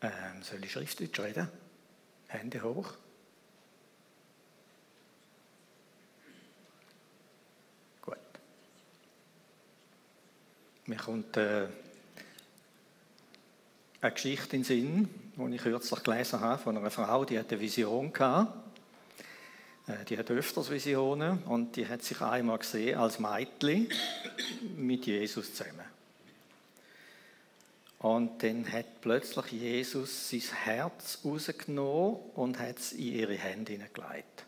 Ähm, soll ich Schriftdeutsch reden? Hände hoch. Gut. Mir kommt äh, eine Geschichte in den Sinn, die ich kürzlich gelesen habe, von einer Frau, die hatte eine Vision gehabt. Äh, die hat öfters Visionen und die hat sich einmal gesehen als Mädchen mit Jesus zusammen. Und dann hat plötzlich Jesus sein Herz rausgenommen und hat es in ihre Hände hineingelegt.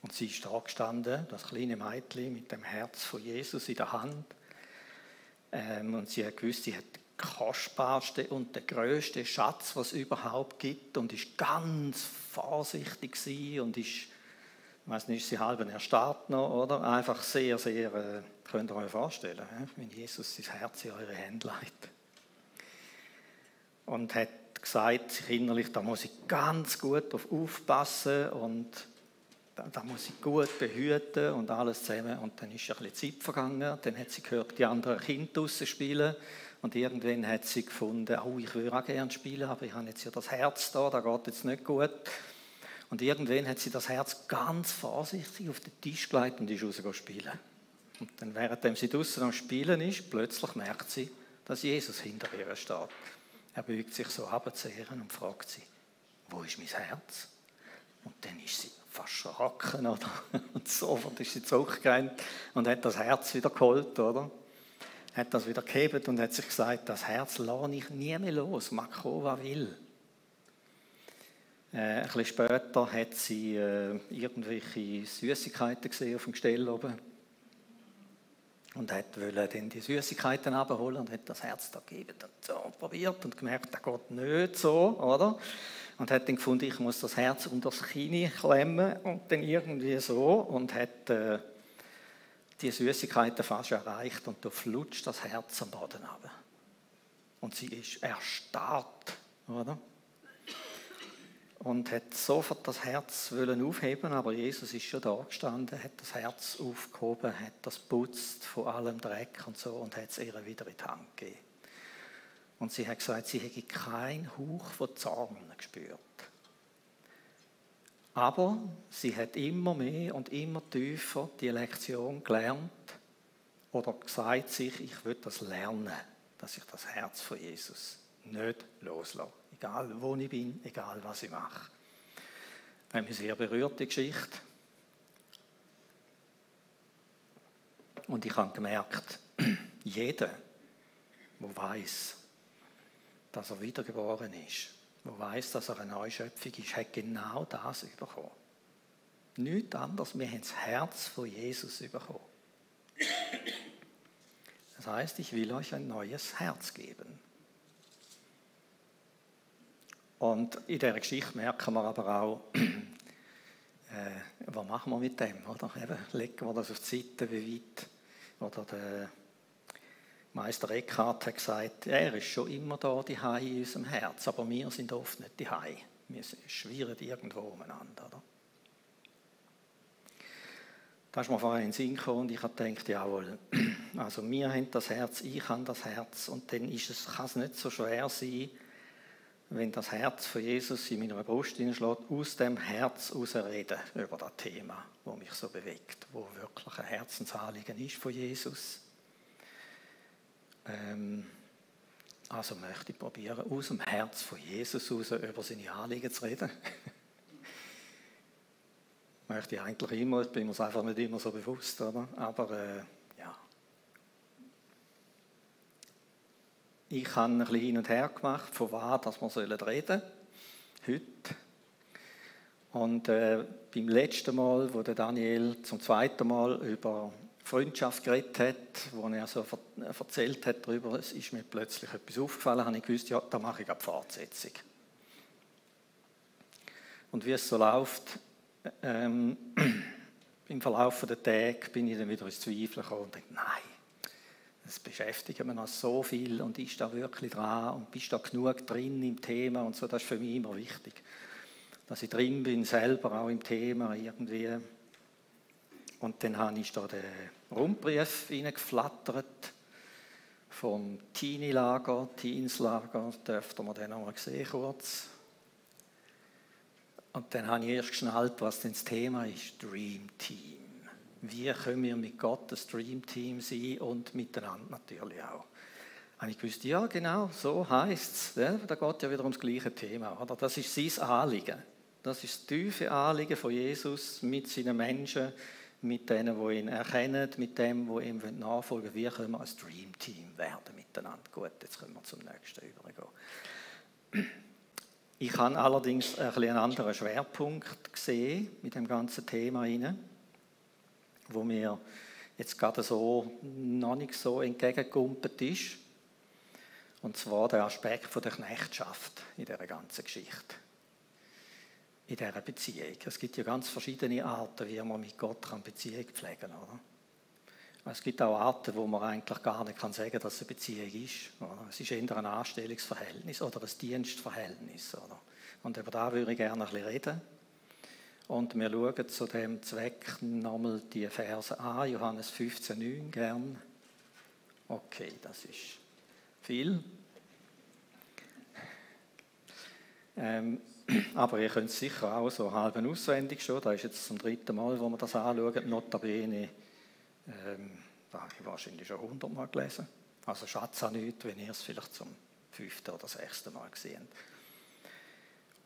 Und sie ist da gestanden, das kleine Mädchen mit dem Herz von Jesus in der Hand. Ähm, und sie hat gewusst, sie hat den kostbarsten und den größten Schatz, was es überhaupt gibt. Und ist ganz vorsichtig und ist, ich weiß nicht, ist sie halb erstarrt noch, oder? Einfach sehr, sehr, äh, könnt ihr euch vorstellen, wenn Jesus sein Herz in eure Hände legt und hat gesagt, innerlich, da muss ich ganz gut darauf aufpassen und da, da, muss ich gut behüten und alles zusammen. Und dann ist ein bisschen Zeit vergangen, dann hat sie gehört, die anderen Kinder draussen spielen und irgendwann hat sie gefunden, oh, ich würde auch gerne spielen, aber ich habe jetzt ja das Herz da, da geht jetzt nicht gut. Und irgendwann hat sie das Herz ganz vorsichtig auf den Tisch gelegt und ist rausgegangen spielen. Und dann, während sie draußen am Spielen ist, plötzlich merkt sie, dass Jesus hinter ihr steht. Er beugt sich so ab zu ihr und fragt sie, wo ist mein Herz? Und dann ist sie fast erschrocken, oder? Und sofort ist sie zurückgerannt und hat das Herz wieder geholt, oder? Hat das wieder gehebt und hat sich gesagt, das Herz lasse ich nie mehr los, mag was will. Äh, ein bisschen später hat sie äh, irgendwelche Süßigkeiten gesehen auf dem Gestell oben und wollte dann die Süßigkeiten abholen und hat das Herz da gegeben und so probiert und gemerkt, das geht nicht so, oder? Und hat dann gefunden, ich muss das Herz unter das Kinn klemmen und dann irgendwie so und hat äh, die Süßigkeiten fast erreicht und da flutscht das Herz am Boden ab. Und sie ist erstarrt, oder? Und hat sofort das Herz wollen aufheben, aber Jesus ist schon da gestanden, hat das Herz aufgehoben, hat das putzt von allem Dreck und so und hat es ihr wieder in die Hand gegeben. Und sie hat gesagt, sie hätte keinen Hauch von Zorn gespürt. Aber sie hat immer mehr und immer tiefer die Lektion gelernt oder gesagt sich, ich will das lernen, dass ich das Herz von Jesus nicht loslasse egal wo ich bin, egal was ich mache. Eine sehr berührte Geschichte. Und ich habe gemerkt, jeder, der weiß, dass er wiedergeboren ist, der weiß, dass er eine Neuschöpfung ist, hat genau das bekommen. Nichts anderes, wir haben das Herz von Jesus bekommen. Das heißt, ich will euch ein neues Herz geben. Und in dieser Geschichte merken wir aber auch, äh, was machen wir mit dem? Oder? Eben, legen wir das auf die Seite, wie weit? Oder der Meister Eckhart hat gesagt, er ist schon immer da, die Hai in unserem Herz, aber wir sind oft nicht die Hai. Wir schwirren irgendwo umeinander. Oder? Da ist mir vorher in den Sinn gekommen und ich habe gedacht, jawohl, also wir haben das Herz, ich habe das Herz und dann ist es, kann es nicht so schwer sein, wenn das Herz von Jesus in meiner Brust hineinschlägt, aus dem Herz reden über das Thema, wo mich so bewegt, wo wirklich ein Herzensanliegen ist von Jesus. Ähm, also möchte ich probieren, aus dem Herz von Jesus raus über seine Anliegen zu reden. möchte ich eigentlich immer, ich bin mir einfach nicht immer so bewusst, oder? aber äh, Ich habe ein bisschen hin und her gemacht, von was dass wir reden sollen, heute. Und äh, beim letzten Mal, wo der Daniel zum zweiten Mal über Freundschaft geredet hat, wo er so erzählt hat darüber, es ist mir plötzlich etwas aufgefallen, habe ich gewusst, ja, da mache ich eine Fortsetzung. Und wie es so läuft, ähm, im Verlauf der Tage bin ich dann wieder ins Zweifeln gekommen und denke, nein, das beschäftigt man noch so viel und ist da wirklich dran und bist da genug drin im Thema und so, das ist für mich immer wichtig. Dass ich drin bin, selber auch im Thema irgendwie. Und dann habe ich da den Rundbrief reingeflattert vom Teenie-Lager, Teenslager, dürfte man den einmal sehen kurz. Und dann habe ich erst geschnallt, was denn das Thema ist, Dream Team. Wie können wir mit Gott ein Dream Team sein und miteinander natürlich auch. Habe ich gewusst, ja genau, so heißt es. Ja, da geht ja wieder ums gleiche Thema. Oder? Das ist sein Anliegen. Das ist das tiefe Anliegen von Jesus mit seinen Menschen, mit denen, die ihn erkennen, mit dem, wo ihm nachfolgen Wie können wir ein Dream Team werden miteinander? Gut, jetzt können wir zum nächsten übergehen. Ich habe allerdings ein einen anderen Schwerpunkt gesehen mit dem ganzen Thema hinein, wo mir jetzt gerade so noch nicht so entgegengekommen ist. Und zwar der Aspekt der Knechtschaft in dieser ganzen Geschichte. In dieser Beziehung. Es gibt ja ganz verschiedene Arten, wie man mit Gott Beziehung pflegen kann. Es gibt auch Arten, wo man eigentlich gar nicht kann sagen kann, dass es eine Beziehung ist. Oder? Es ist eher ein Anstellungsverhältnis oder ein Dienstverhältnis. Oder? Und über das würde ich gerne ein bisschen reden. Und wir schauen zu dem Zweck nochmal die Verse an, Johannes 15,9 gern. Okay, das ist viel. Ähm, aber ihr könnt es sicher auch so halb auswendig schon. Da ist jetzt zum dritten Mal, wo wir das anschauen. Notabene, ähm, da habe ich wahrscheinlich schon hundertmal gelesen. Also Schatz an nichts, wenn ihr es vielleicht zum fünften oder sechsten Mal gesehen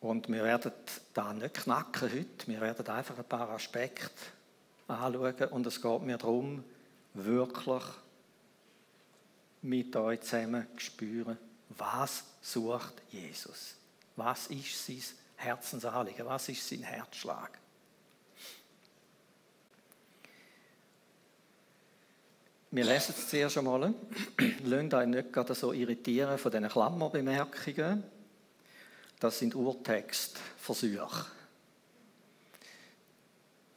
Und wir werden da nicht knacken heute. Wir werden einfach ein paar Aspekte anschauen. Und es geht mir darum, wirklich mit euch zusammen spüren, was sucht Jesus? Was ist sein Herzensanliegen? Was ist sein Herzschlag? Wir lesen es zuerst einmal. Lasst euch nicht gerade so irritieren von diesen Klammerbemerkungen. Das sind Urtextversuche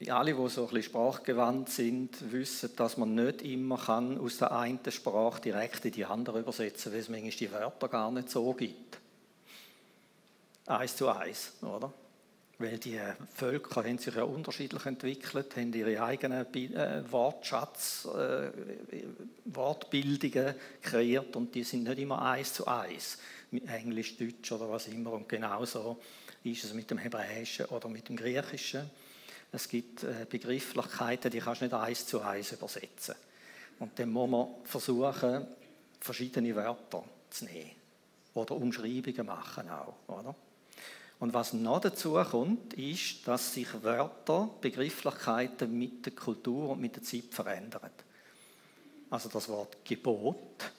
alle, die so ein bisschen sprachgewandt sind, wissen, dass man nicht immer kann aus der einen Sprache direkt in die andere übersetzen kann, weil es manchmal die Wörter gar nicht so gibt. Eins zu eins, oder? Weil die Völker haben sich ja unterschiedlich entwickelt, haben ihre eigenen äh, Wortschatz, äh, Wortbildungen kreiert und die sind nicht immer eins zu eins, Englisch, Deutsch oder was immer. Und genauso ist es mit dem Hebräischen oder mit dem Griechischen. Es gibt äh, Begrifflichkeiten, die kannst du nicht eins zu eins übersetzen. Und dann muss man versuchen, verschiedene Wörter zu nehmen. Oder Umschreibungen machen auch. Oder? Und was noch dazu kommt, ist, dass sich Wörter, Begrifflichkeiten mit der Kultur und mit der Zeit verändern. Also das Wort Gebot,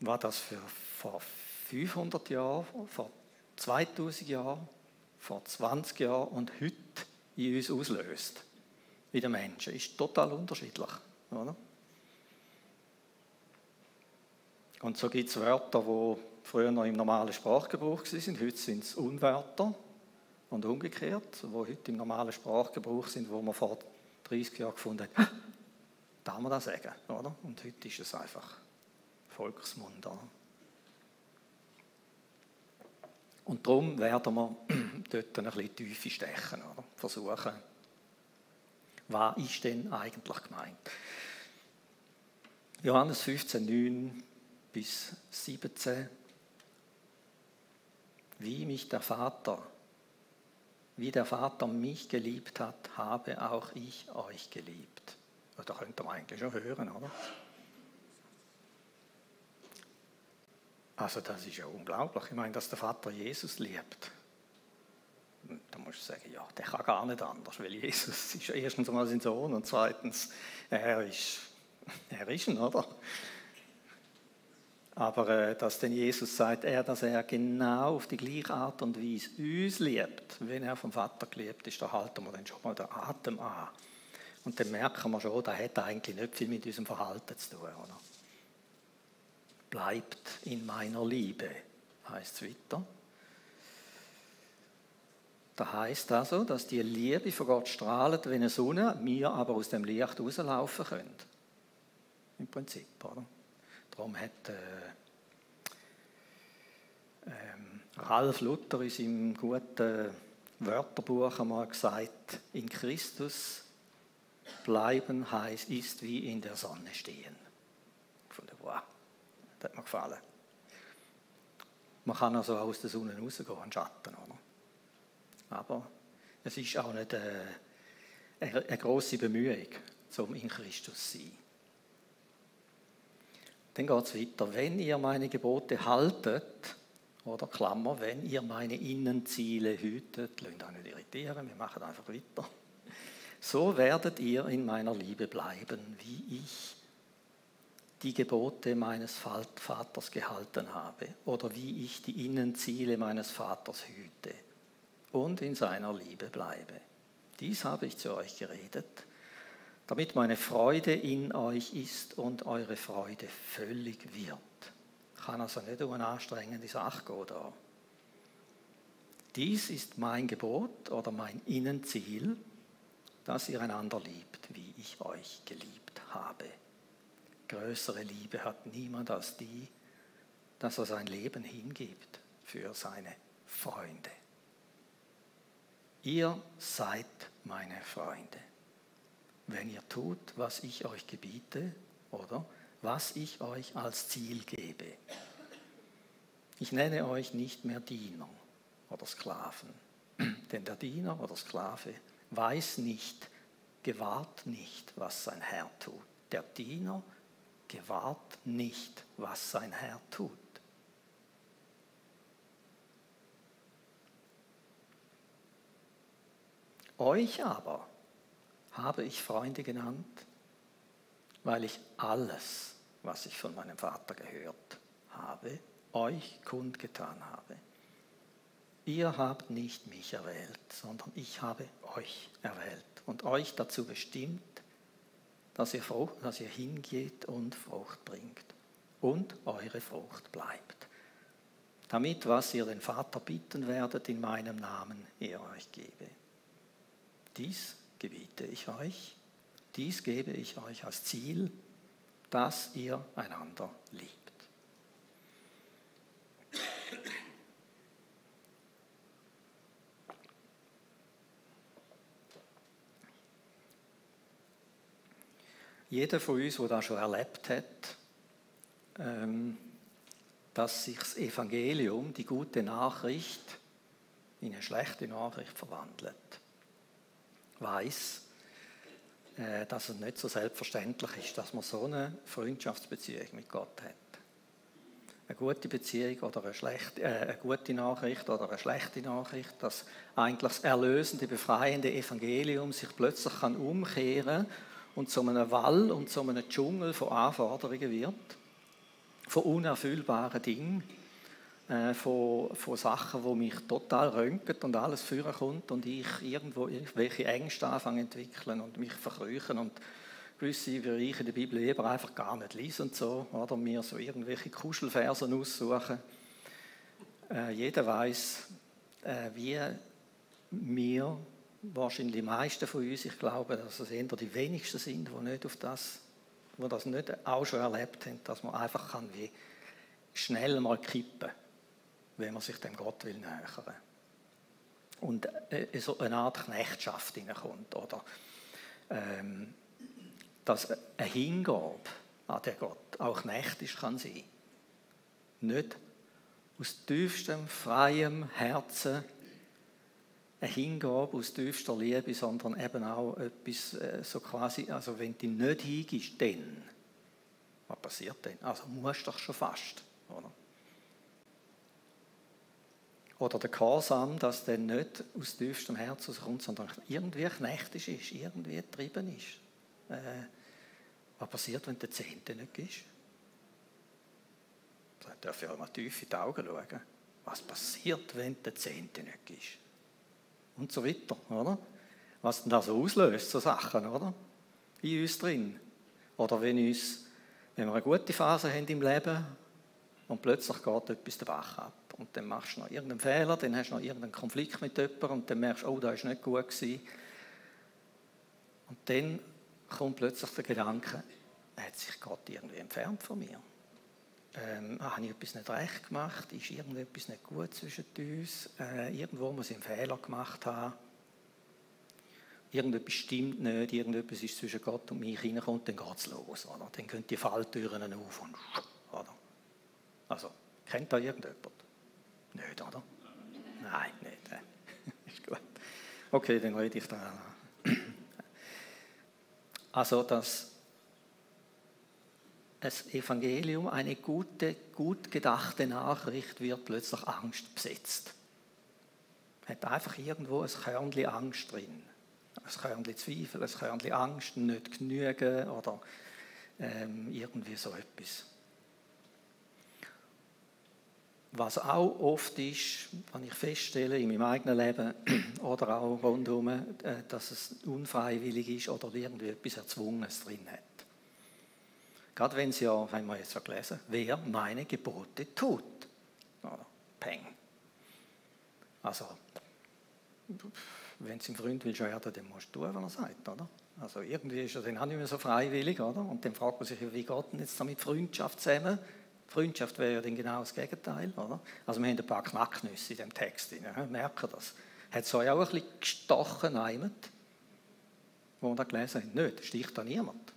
war das für vor 500 Jahren, vor 2000 Jahren, vor 20 Jahren und heute in uns auslöst, wie der Menschen, ist total unterschiedlich. Oder? Und so gibt es Wörter, die früher noch im normalen Sprachgebrauch waren, heute sind es Unwörter und umgekehrt, die heute im normalen Sprachgebrauch sind, wo man vor 30 Jahren gefunden hat, darf man das sagen, oder? Und heute ist es einfach Volksmund. Oder? Und darum werden wir dort ein bisschen Tiefe stechen, oder? versuchen, was ist denn eigentlich gemeint? Johannes 15, 9 bis 17. Wie mich der Vater, wie der Vater mich geliebt hat, habe auch ich euch geliebt. Da könnt ihr eigentlich schon hören, oder? Also das ist ja unglaublich. Ich meine, dass der Vater Jesus liebt. Da musst du sagen, ja, der kann gar nicht anders, weil Jesus ist erstens mal sein Sohn und zweitens, er ist, er ist ein, oder? Aber äh, dass denn Jesus sagt, er, dass er genau auf die gleiche Art und Weise uns liebt, wenn er vom Vater geliebt ist, da halten wir dann schon mal den Atem an. Und dann merken wir schon, das hat eigentlich nicht viel mit unserem Verhalten zu tun. Oder? Bleibt in meiner Liebe, heißt es weiter. Da heißt also, dass die Liebe von Gott strahlt wie eine Sonne, wir aber aus dem Licht rauslaufen können. Im Prinzip, oder? Darum hat äh, ähm, Ralf Luther in seinem guten Wörterbuch einmal gesagt, in Christus bleiben heißt, ist wie in der Sonne stehen. Das hat mir gefallen. Man kann also aus der Sonne rausgehen, einen Schatten, oder? Aber es ist auch nicht eine, eine, eine grosse Bemühung, um in Christus zu sein. Dann geht es weiter. Wenn ihr meine Gebote haltet, oder Klammer, wenn ihr meine Innenziele hütet, lasst euch nicht irritieren, wir machen einfach weiter. So werdet ihr in meiner Liebe bleiben, wie ich die Gebote meines Vaters gehalten habe oder wie ich die Innenziele meines Vaters hüte und in seiner Liebe bleibe. Dies habe ich zu euch geredet, damit meine Freude in euch ist und eure Freude völlig wird. Kann also nicht um eine anstrengende Sache gehen da. Dies ist mein Gebot oder mein Innenziel, dass ihr einander liebt, wie ich euch geliebt habe. Größere Liebe hat niemand als die, dass er sein Leben hingibt für seine Freunde. Ihr seid meine Freunde, wenn ihr tut, was ich euch gebiete oder was ich euch als Ziel gebe. Ich nenne euch nicht mehr Diener oder Sklaven, denn der Diener oder Sklave weiß nicht, gewahrt nicht, was sein Herr tut. Der Diener gewahrt nicht, was sein Herr tut. Euch aber habe ich Freunde genannt, weil ich alles, was ich von meinem Vater gehört habe, euch kundgetan habe. Ihr habt nicht mich erwählt, sondern ich habe euch erwählt und euch dazu bestimmt, dass ihr, Frucht, dass ihr hingeht und Frucht bringt und eure Frucht bleibt. Damit, was ihr den Vater bitten werdet, in meinem Namen er euch gebe. Dies gebiete ich euch, dies gebe ich euch als Ziel, dass ihr einander liebt. Jeder von uns, der das schon erlebt hat, ähm, dass sich das Evangelium, die gute Nachricht, in eine schlechte Nachricht verwandelt, weiß, äh, dass es nicht so selbstverständlich ist, dass man so eine Freundschaftsbeziehung mit Gott hat. Eine gute Beziehung oder eine, schlechte, äh, eine gute Nachricht oder eine schlechte Nachricht, dass eigentlich das erlösende, befreiende Evangelium sich plötzlich kann umkehren und zu einem Wall und zu einem Dschungel von Anforderungen wird, von unerfüllbaren Dingen, äh, von, von Sachen, wo mich total röntgen und alles führen kommt und ich irgendwo irgendwelche Ängste anfange entwickeln und mich verkrüchen und gewisse Bereiche der Bibel lieber einfach gar nicht lesen und so, oder mir so irgendwelche Kuschelversen aussuchen. Äh, jeder weiß, äh, wie wir wahrscheinlich die meisten von uns, ich glaube, dass es eher die wenigsten sind, die nicht auf das, die das nicht auch schon erlebt haben, dass man einfach kann wie schnell mal kippen, wenn man sich dem Gott will nähern. Und äh, so eine Art Knechtschaft hineinkommt, oder ähm, dass eine Hingabe an den Gott auch knechtisch kann sein. Nicht aus tiefstem, freiem Herzen eine Hingabe aus tiefster Liebe, sondern eben auch etwas äh, so quasi, also wenn du nicht hingibst, dann, was passiert denn? Also musst du doch schon fast, oder? Oder der Gehorsam, dass dann nicht aus tiefstem Herzen kommt, sondern irgendwie knechtisch ist, irgendwie getrieben ist. Äh, was passiert, wenn der Zehnte nicht gibst? Da darf ich auch mal tief in die Augen schauen. Was passiert, wenn der Zehnte nicht gibst? Und so weiter, oder? Was denn da so auslöst, so Sachen, oder? In uns drin. Oder wenn, uns, wenn wir eine gute Phase haben im Leben und plötzlich geht etwas den Bach ab und dann machst du noch irgendeinen Fehler, dann hast du noch irgendeinen Konflikt mit jemandem und dann merkst du, oh, da ist nicht gut gewesen. Und dann kommt plötzlich der Gedanke, hat sich Gott irgendwie entfernt von mir? Ähm, habe ich etwas nicht recht gemacht, ist irgendetwas nicht gut zwischen uns, äh, irgendwo muss ich einen Fehler gemacht haben. irgendetwas stimmt nicht, irgendetwas ist zwischen Gott und mich reinkommt, dann geht es los. Oder? Dann gehen die Falltüren auf und oder? Also, kennt da irgendjemand? Nicht, oder? Nein, nicht. ist gut. Okay, dann rede ich da. Also, dass das Evangelium, eine gute, gut gedachte Nachricht, wird plötzlich Angst besetzt. Hat einfach irgendwo ein Körnchen Angst drin. Ein Körnchen Zweifel, ein Körnchen Angst, nicht genügen oder ähm, irgendwie so etwas. Was auch oft ist, wenn ich feststelle in meinem eigenen Leben oder auch rundherum, äh, dass es unfreiwillig ist oder irgendwie etwas Erzwungenes drin hat. Gerade wenn es ja, wenn wir jetzt ja gelesen, wer meine Gebote tut. Oder? Peng. Also, wenn es im Freund willst werden, dann musst du tun, was er sagt, oder? Also irgendwie ist er dann auch nicht mehr so freiwillig, oder? Und dann fragt man sich, wie geht denn jetzt da mit Freundschaft zusammen? Freundschaft wäre ja dann genau das Gegenteil, oder? Also wir haben ein paar Knacknüsse in dem Text, ja, merken das. Hat es euch auch ein bisschen gestochen, einmal, wo wir da gelesen haben? Nicht, sticht da niemand.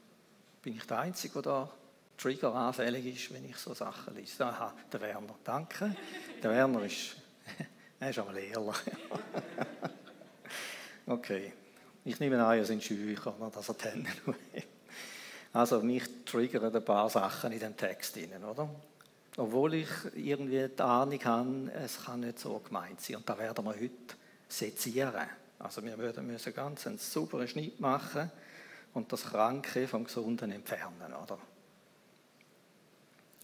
Bin ich der Einzige, der da triggeranfällig ist, wenn ich so Sachen lese? Aha, der Werner, danke. Der Werner ist, er ist aber ehrlich. okay, ich nehme an, ihr seid scheu, dass er kennen Also mich triggern ein paar Sachen in dem Text drin, oder? Obwohl ich irgendwie die Ahnung habe, es kann nicht so gemeint sein. Und da werden wir heute sezieren. Also wir würden müssen ganz einen sauberen Schnitt machen und das Kranke vom Gesunden entfernen, oder?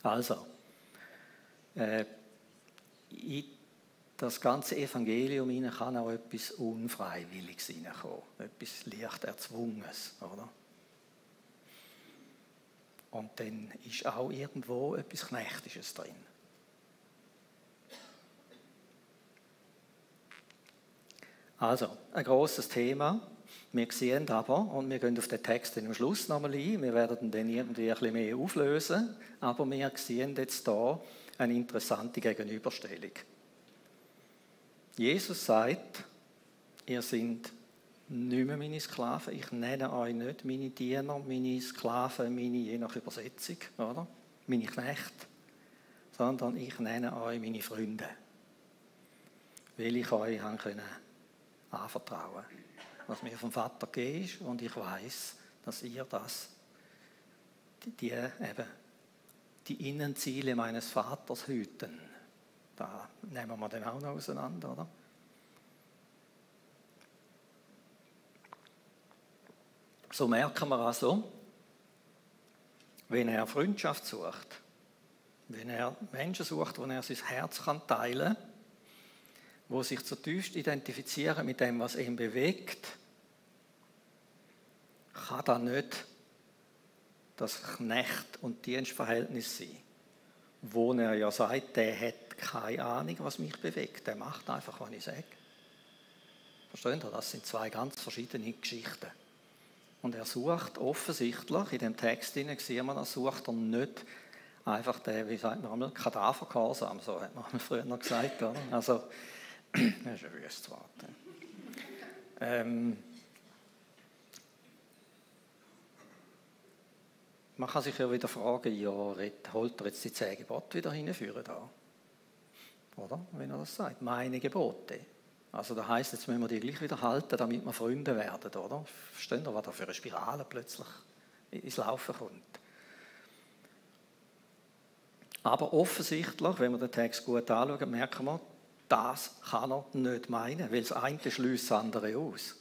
Also, äh, in das ganze Evangelium kann auch etwas Unfreiwilliges hineinkommen, etwas leicht Erzwungenes, oder? Und dann ist auch irgendwo etwas Knechtisches drin. Also, ein großes Thema. Wir sehen aber, und wir gehen auf den Text am Schluss nochmal ein, wir werden dann irgendwie ein bisschen mehr auflösen, aber wir sehen jetzt hier eine interessante Gegenüberstellung. Jesus sagt, ihr seid nicht mehr meine Sklaven. Ich nenne euch nicht meine Diener, meine Sklaven, meine, je nach Übersetzung, oder? meine Knechte, sondern ich nenne euch meine Freunde. Weil ich euch anvertrauen was mir vom Vater gegeben ist und ich weiß, dass ihr das, die, eben, die Innenziele meines Vaters hüten. Da nehmen wir dann auch noch auseinander, oder? So merken wir also, wenn er Freundschaft sucht, wenn er Menschen sucht, wo er sein Herz teilen kann, wo sich zutiefst identifizieren mit dem, was ihn bewegt, kann da nicht das Knecht- und Dienstverhältnis sein, wo er ja sagt, der hat keine Ahnung, was mich bewegt, der macht einfach, was ich sage. Verstehen Sie? Das sind zwei ganz verschiedene Geschichten. Und er sucht offensichtlich, in dem Text sehen wir das, sucht er nicht einfach den, wie sagt man Kadavergehorsam, so hat man früher noch gesagt. Oder? Also, das ist ein wüstes Wort. Ähm, man kann sich ja wieder fragen, ja, holt er jetzt die zehn Gebote wieder hinführen da? Oder? Wenn er das sagt, meine Gebote. Also das heißt, jetzt müssen wir die gleich wieder halten, damit wir Freunde werden, oder? Verstehen Sie, was da für eine Spirale plötzlich ins Laufen kommt? Aber offensichtlich, wenn wir den Text gut anschauen, merken wir, das kann er nicht meinen, weil das eine schließt das andere aus.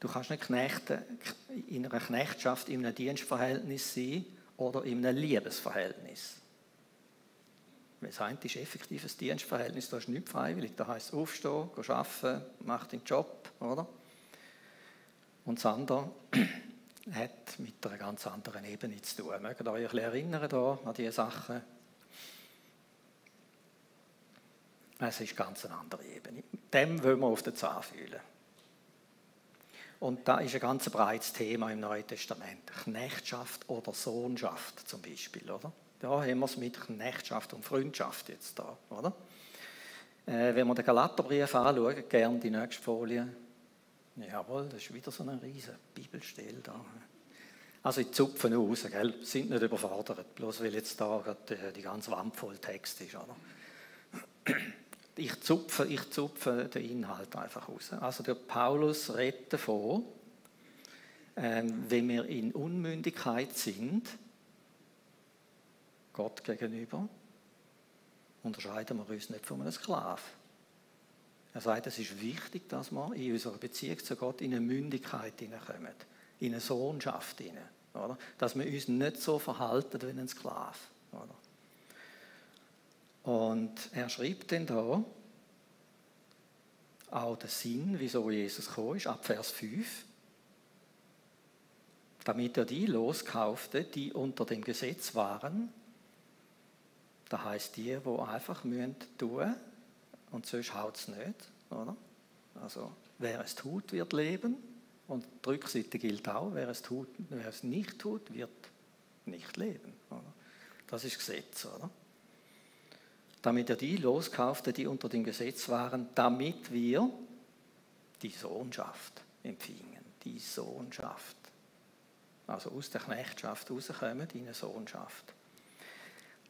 Du kannst nicht Knechte, in einer Knechtschaft in einem Dienstverhältnis sein oder in einem Liebesverhältnis. Das eine ist effektives Dienstverhältnis, da ist nicht freiwillig. Da heißt aufstehen, arbeiten, mach den Job, oder? Und das andere hat mit einer ganz anderen Ebene zu tun. Mögt ihr euch ein bisschen erinnern an diese Sachen? Es ist ganz eine andere Ebene. Dem wollen wir auf den Zahn fühlen. Und da ist ein ganz breites Thema im Neuen Testament. Knechtschaft oder Sohnschaft zum Beispiel, oder? Da haben wir es mit Knechtschaft und Freundschaft jetzt da, oder? Äh, wenn wir den Galaterbrief anschauen, gerne die nächste Folie. Jawohl, das ist wieder so eine riesige Bibelstelle da. Also ich zupfe aus, gell? sind nicht überfordert, bloß weil jetzt da die, die ganze Wand voll Text ist. Oder? Ich zupfe, ich zupfe den Inhalt einfach aus. Also der Paulus redet davon, ähm, wenn wir in Unmündigkeit sind, Gott gegenüber, unterscheiden wir uns nicht von einem Sklaven. Er sagt, es ist wichtig, dass wir in unserer Beziehung zu Gott in eine Mündigkeit hineinkommen, in eine Sohnschaft hinein. Dass wir uns nicht so verhalten wie ein Sklave. Oder? Und er schreibt dann da auch den Sinn, wieso Jesus gekommen ist, ab Vers 5 damit er die loskaufte, die unter dem Gesetz waren. Das heißt die, wo einfach müssen tun und sonst haut es nicht. Oder? Also wer es tut, wird leben. Und die Rückseite gilt auch, wer es, tut, wer es nicht tut, wird nicht leben. Oder? Das ist Gesetz, oder? Damit er die loskaufte, die unter dem Gesetz waren, damit wir die Sohnschaft empfingen. Die Sohnschaft also aus der Knechtschaft rauskommen in eine Sohnschaft.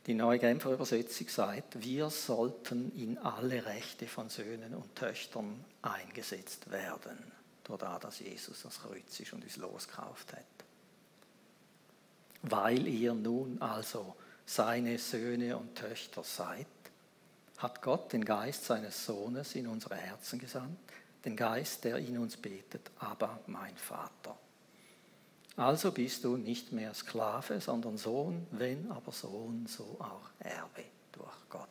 Die neue Genfer Übersetzung sagt, wir sollten in alle Rechte von Söhnen und Töchtern eingesetzt werden, dadurch, dass Jesus das Kreuz ist und uns losgekauft hat. Weil ihr nun also seine Söhne und Töchter seid, hat Gott den Geist seines Sohnes in unsere Herzen gesandt, den Geist, der in uns betet, aber mein Vater. Also bist du nicht mehr Sklave, sondern Sohn, wenn aber Sohn, so auch Erbe durch Gott.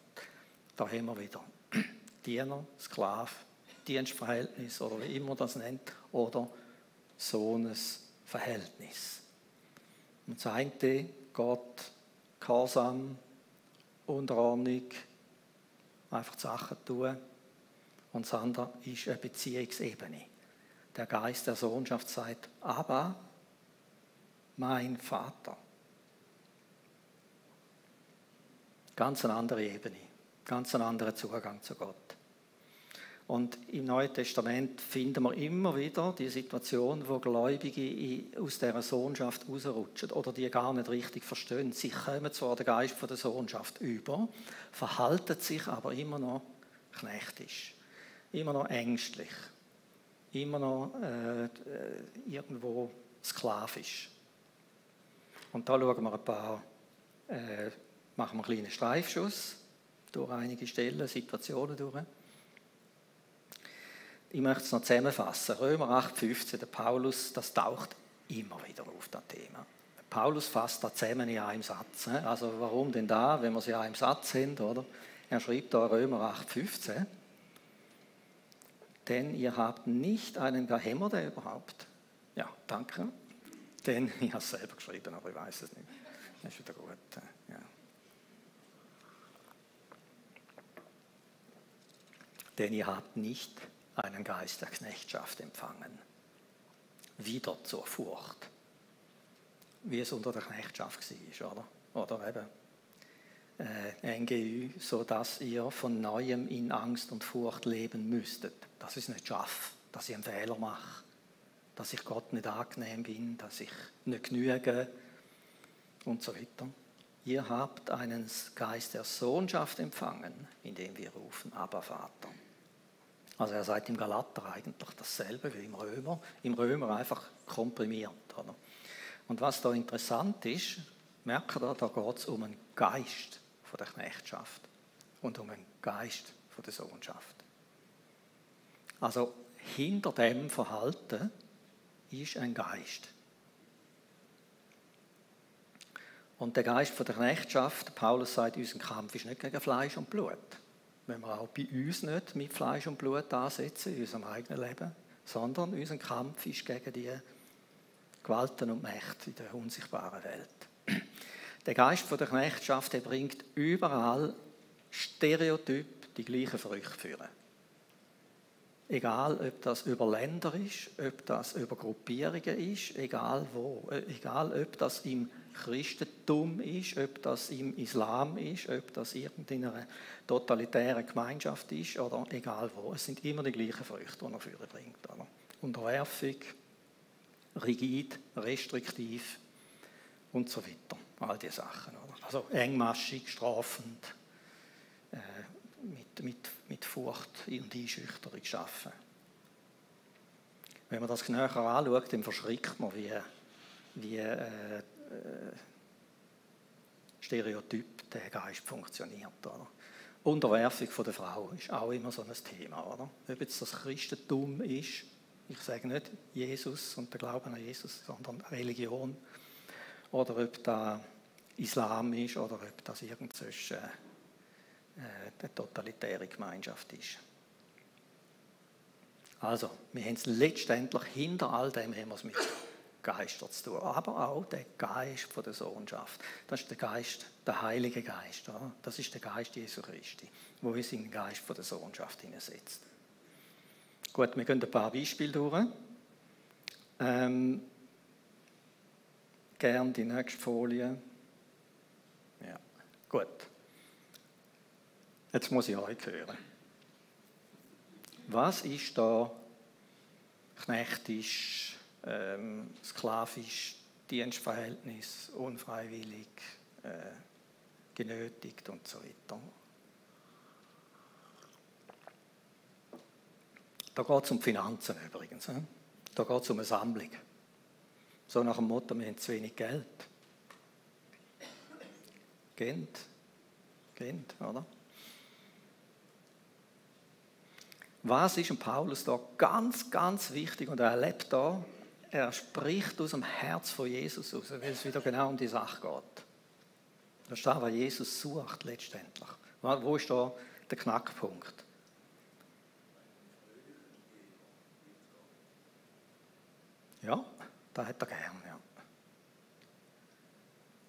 Da haben wir wieder Diener, Sklav, Dienstverhältnis oder wie immer das nennt, oder Sohnesverhältnis. Und das eine, Gott, Gehorsam, Unterordnung, einfach Sachen tun. Und das andere ist eine Beziehungsebene. Der Geist der Sohnschaft sagt, aber mein Vater. Ganz eine andere Ebene, ganz ein anderer Zugang zu Gott. Und im Neuen Testament finden wir immer wieder die Situation, wo Gläubige aus dieser Sohnschaft rausrutschen oder die gar nicht richtig verstehen. Sie kommen zwar den Geist der Sohnschaft über, verhalten sich aber immer noch knechtisch, immer noch ängstlich, immer noch äh irgendwo sklavisch. Und da schauen wir ein paar, äh, machen wir einen kleinen Streifschuss durch einige Stellen, Situationen durch. Ich möchte es noch zusammenfassen. Römer 8,15, der Paulus, das taucht immer wieder auf das Thema. Paulus fasst das zusammen in einem Satz. Also warum denn da, wenn wir sie in einem Satz sind, oder? Er schreibt da Römer 8,15, denn ihr habt nicht einen Gehemmer, der überhaupt. Ja, danke. Denn, ich habe es selber geschrieben, aber ich weiß es nicht. Das ist wieder gut. Ja. Denn ihr habt nicht einen Geist der Knechtschaft empfangen. Wieder zur Furcht. Wie es unter der Knechtschaft war, oder? Oder eben äh, NGÜ, sodass ihr von neuem in Angst und Furcht leben müsstet. Das ist nicht schaff, dass ich einen Fehler mache dass ich Gott nicht angenehm bin, dass ich nicht genüge und so weiter. Ihr habt einen Geist der Sohnschaft empfangen, indem wir rufen, aber Vater. Also er sagt im Galater eigentlich dasselbe wie im Römer, im Römer einfach komprimiert. Oder? Und was da interessant ist, merkt ihr, da geht es um einen Geist von der Knechtschaft und um einen Geist von der Sohnschaft. Also hinter dem Verhalten ist ein Geist. Und der Geist von der Knechtschaft, Paulus sagt, unser Kampf ist nicht gegen Fleisch und Blut. Wenn wir auch bei uns nicht mit Fleisch und Blut ansetzen, in unserem eigenen Leben, sondern unser Kampf ist gegen die Gewalten und Mächte in der unsichtbaren Welt. Der Geist von der Knechtschaft der bringt überall Stereotyp die gleichen Früchte führen. Egal, ob das über Länder ist, ob das über Gruppierungen ist, egal wo, äh, egal ob das im Christentum ist, ob das im Islam ist, ob das irgendeiner totalitären Gemeinschaft ist oder egal wo. Es sind immer die gleichen Früchte, die er für bringt. Oder? Unterwerfung, rigid, restriktiv und so weiter. All diese Sachen. Oder? Also engmaschig, strafend, äh, mit, mit, mit Furcht und Einschüchterung schaffen. Wenn man das näher anschaut, dann verschrickt man, wie, wie äh, äh, Stereotyp der Geist funktioniert. Oder? Unterwerfung von der Frau ist auch immer so ein Thema. Oder? Ob jetzt das Christentum ist, ich sage nicht Jesus und der Glauben an Jesus, sondern Religion, oder ob da Islam ist oder ob das irgendeine äh, totalitäre Gemeinschaft ist. Also, wir haben es letztendlich hinter all dem haben wir es mit Geistern zu tun, aber auch der Geist der Sohnschaft. Das ist der Geist, der Heilige Geist. Oder? Das ist der Geist Jesu Christi, wo uns in den Geist der Sohnschaft hineinsetzt. Gut, wir gehen ein paar Beispiele durch. Ähm, gern die nächste Folie. Ja, gut. Jetzt muss ich euch hören. Was ist da knechtisch, ähm, sklavisch, Dienstverhältnis, unfreiwillig, äh, genötigt und so weiter? Da geht es um Finanzen übrigens. Da geht es um eine Sammlung. So nach dem Motto, wir haben zu wenig Geld. Geld. Geld, oder? Was ist dem Paulus da ganz, ganz wichtig und er erlebt da, er spricht aus dem Herz von Jesus aus, weil es wieder genau um die Sache geht. Das ist das, was Jesus sucht letztendlich. Wo ist da der Knackpunkt? Ja, das hat er gern, ja.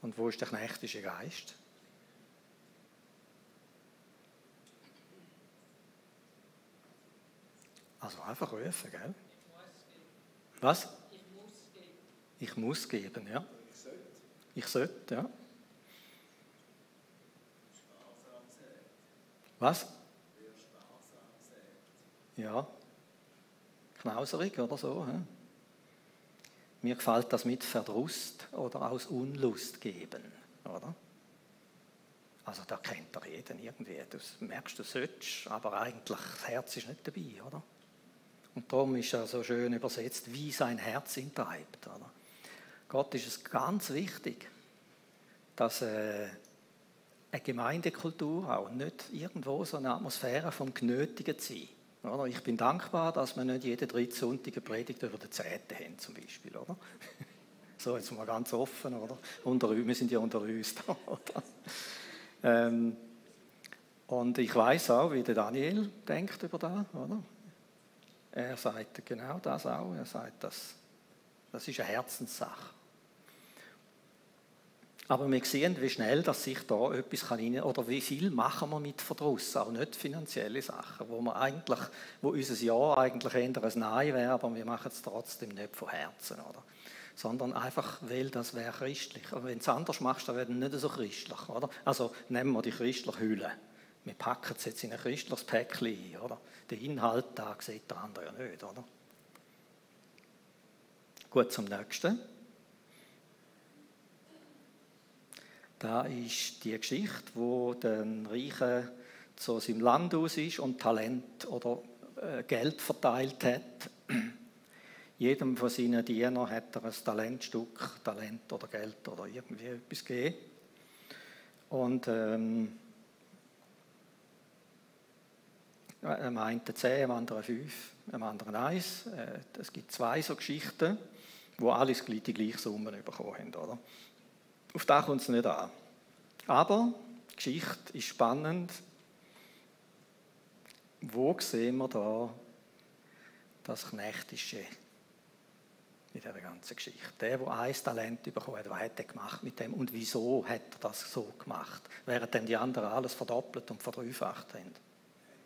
Und wo ist der knechtische Geist? Also einfach rufen, gell? Was? Ich muss geben. Ich muss geben, ja. Ich sollte, ja. Was? Ja. Knauserig oder so. He? Mir gefällt das mit Verdrust oder aus Unlust geben, oder? Also da kennt er jeden irgendwie. Du merkst, du sollst, aber eigentlich das Herz ist nicht dabei, oder? Und darum ist er so schön übersetzt, wie sein Herz ihn treibt. Oder? Gott ist es ganz wichtig, dass äh, eine Gemeindekultur auch nicht irgendwo so eine Atmosphäre vom Genötigen sein. Oder? Ich bin dankbar, dass wir nicht jeden dritten Sonntag eine Predigt über die Zehnte haben, zum Beispiel. Oder? So, jetzt mal ganz offen, oder? Unter, wir sind ja unter uns da, oder? Ähm, und ich weiß auch, wie der Daniel denkt über das, oder? Er sagt genau das auch. Er sagt, das, das ist eine Herzenssache. Aber wir sehen, wie schnell dass sich da etwas kann oder wie viel machen wir mit Verdruss, auch nicht finanzielle Sachen, wo wir eigentlich, wo unser Ja eigentlich eher ein Nein wäre, aber wir machen es trotzdem nicht von Herzen, oder? Sondern einfach, weil das wäre christlich. Und wenn du es anders machst, dann wäre es nicht so christlich, oder? Also nehmen wir die christliche Hülle. Wir packen es jetzt in ein christliches Päckchen oder? Den Inhalt, da sieht der andere ja nicht, oder? Gut, zum nächsten. Da ist die Geschichte, wo der Reiche zu seinem Land aus ist und Talent oder äh, Geld verteilt hat. Jedem von seinen Dienern hat er ein Talentstück, Talent oder Geld oder irgendwie etwas gegeben. Und ähm, am einen 10, am anderen 5, am anderen 1. Äh, es gibt zwei so Geschichten, wo alle die gleiche Summe bekommen haben. Oder? Auf das kommt es nicht an. Aber die Geschichte ist spannend. Wo sehen wir da das Knechtische in dieser ganzen Geschichte? Der, der ein Talent bekommen hat, was hat er gemacht mit dem und wieso hat er das so gemacht? Während dann die anderen alles verdoppelt und verdreifacht haben.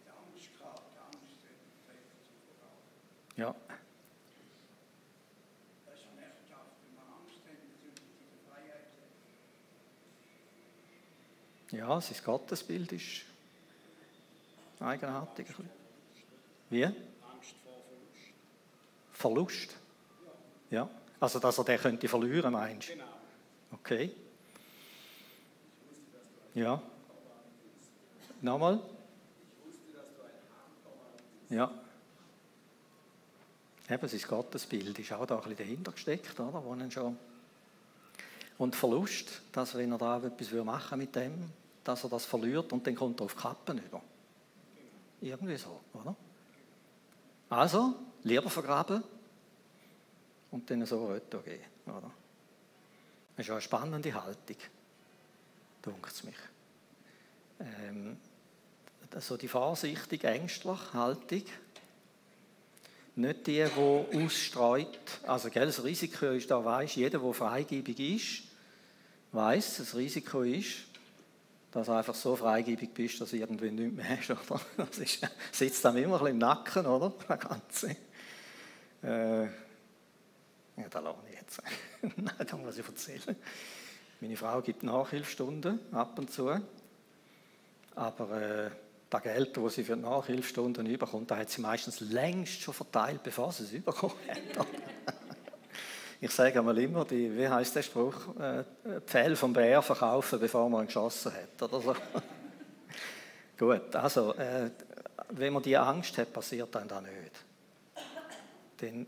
Ja. Das ist eine Herrschaft, wenn man Angst hat, bezüglich dieser Freiheit. Ja, sein Gottesbild ist eigenartig. Wie? Angst vor Verlust. Verlust? Ja. Also, dass er den könnte verlieren, meinst du? Genau. Okay. Ja. Nochmal? Ja. Eben, sein Gottesbild ist auch da ein bisschen dahinter gesteckt, oder? Wo schon und Verlust, dass wenn er da etwas machen mit dem, dass er das verliert und dann kommt er auf Kappen über. Irgendwie so, oder? Also, lieber vergraben und dann so Retour geben, oder? Das ist ja eine spannende Haltung, dunkt es mich. Ähm, also die vorsichtig ängstliche Haltung, nicht die, die ausstreut. Also gell, das Risiko ist da, weiß jeder, der freigebig ist, weiß, das Risiko ist, dass du einfach so freigebig bist, dass du irgendwie nichts mehr hast. Oder? Das ist, sitzt dann immer ein bisschen im Nacken, oder? Das Ganze. Äh, ja, da lasse ich jetzt. Nein, da muss ich erzählen. Meine Frau gibt Nachhilfstunden ab und zu. Aber äh, das Geld, das sie für die Nachhilfstunden überkommt, hat sie meistens längst schon verteilt, bevor sie es überkommen hat. Ich sage einmal immer, die, wie heißt der Spruch, äh, Pfeil vom Bär verkaufen, bevor man ihn geschossen hat. Oder so. Gut, also, äh, wenn man die Angst hat, passiert dann das nicht. Dann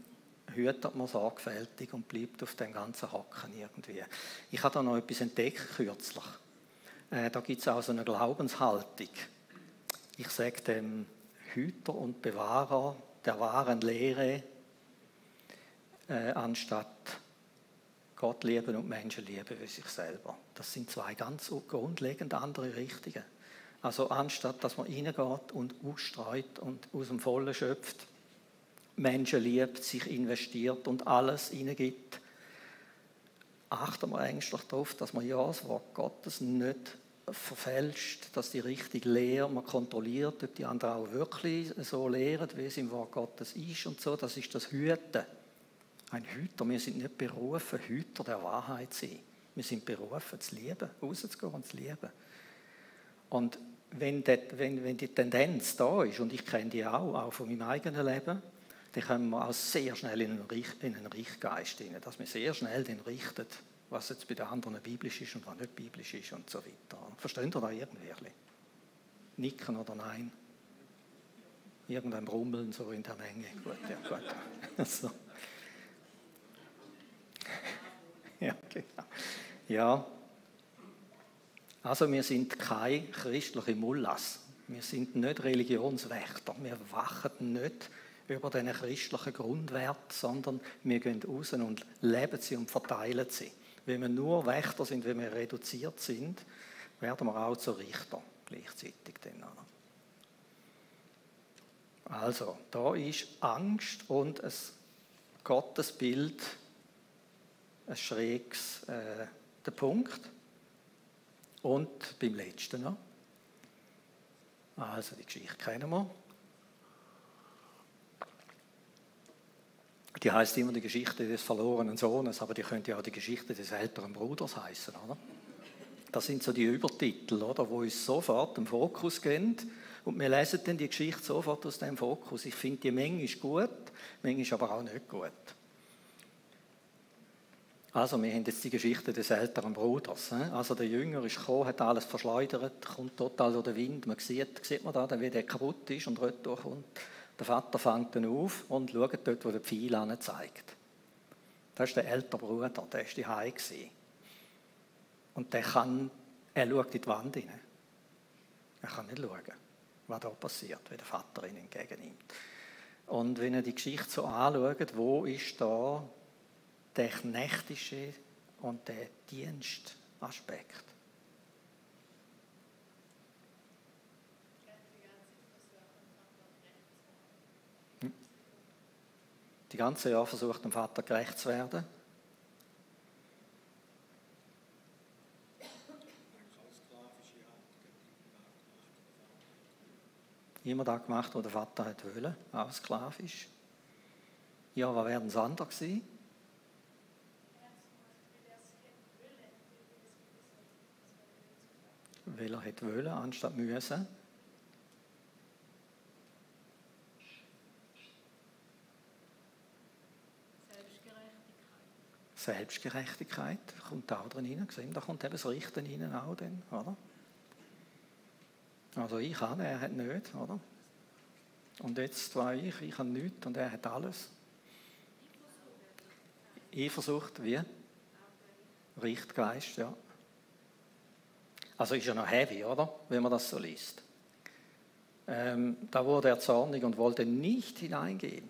hütet man sorgfältig und bleibt auf dem ganzen Hocken irgendwie. Ich habe da noch etwas entdeckt kürzlich. Äh, da gibt es auch so eine Glaubenshaltung. Ich sage dem Hüter und Bewahrer der wahren Lehre, äh, anstatt Gott lieben und Menschen lieben wie sich selber. Das sind zwei ganz grundlegend andere Richtungen. Also anstatt, dass man reingeht und ausstreut und aus dem Vollen schöpft, Menschen liebt, sich investiert und alles hineingibt, achten wir ängstlich darauf, dass man ja das Wort Gottes nicht verfälscht, dass die richtige Lehre, man kontrolliert, ob die anderen auch wirklich so lehren, wie es im Wort Gottes ist und so. Das ist das Hüten. Ein Hüter. Wir sind nicht berufen, Hüter der Wahrheit zu sein. Wir sind berufen, zu lieben, rauszugehen und zu lieben. Und wenn die, wenn, wenn die Tendenz da ist, und ich kenne die auch, auch von meinem eigenen Leben, dann kommen wir auch sehr schnell in einen, Riech, in einen Richtgeist hinein, dass man sehr schnell den richtet, was jetzt bei den anderen biblisch ist und was nicht biblisch ist und so weiter. Versteht ihr da irgendwie? Nicken oder nein? Irgendein Brummeln so in der Menge. Gut, ja, gut. so. ja, genau. Ja. Also wir sind keine christliche Mullas. Wir sind nicht Religionswächter. Wir wachen nicht über diesen christlichen Grundwert, sondern wir gehen raus und leben sie und verteilen sie. Wenn wir nur Wächter sind, wenn wir reduziert sind, werden wir auch zu Richter gleichzeitig. Dann, also, da ist Angst und ein Gottesbild ein schräges äh, der Punkt. Und beim letzten noch. Also, die Geschichte kennen wir. Die heißt immer die Geschichte des verlorenen Sohnes, aber die könnte ja auch die Geschichte des älteren Bruders heißen, oder? Das sind so die Übertitel, oder, wo uns sofort im Fokus gehen. Und wir lesen dann die Geschichte sofort aus dem Fokus. Ich finde, die Menge ist gut, Menge ist aber auch nicht gut. Also, wir haben jetzt die Geschichte des älteren Bruders. Also, der Jünger ist gekommen, hat alles verschleudert, kommt total durch den Wind. Man sieht, sieht man da, wie der kaputt ist und retour kommt. Der Vater fängt dann auf und schaut dort, wo der Pfeil zeigt. Das ist der ältere Bruder, der war die Hause. Und der kann, er schaut in die Wand hinein. Er kann nicht schauen, was da passiert, wie der Vater ihn entgegennimmt. Und wenn er die Geschichte so anschaut, wo ist da der knechtische und der Dienstaspekt? Die ganze Jahr versucht, dem Vater gerecht zu werden. Immer da gemacht, wo der Vater hat wollen, auch sklavisch. Ja, was wäre das andere gewesen? Weil er hätte wollen, anstatt müssen. Selbstgerechtigkeit kommt auch drin rein. Sehen, da kommt eben das Richten rein auch dann, oder? Also ich habe, er hat nicht, oder? Und jetzt war ich, ich habe nichts und er hat alles. Eifersucht, wie? Richtgeist, ja. Also ist ja noch heavy, oder? Wenn man das so liest. Ähm, da wurde er zornig und wollte nicht hineingehen.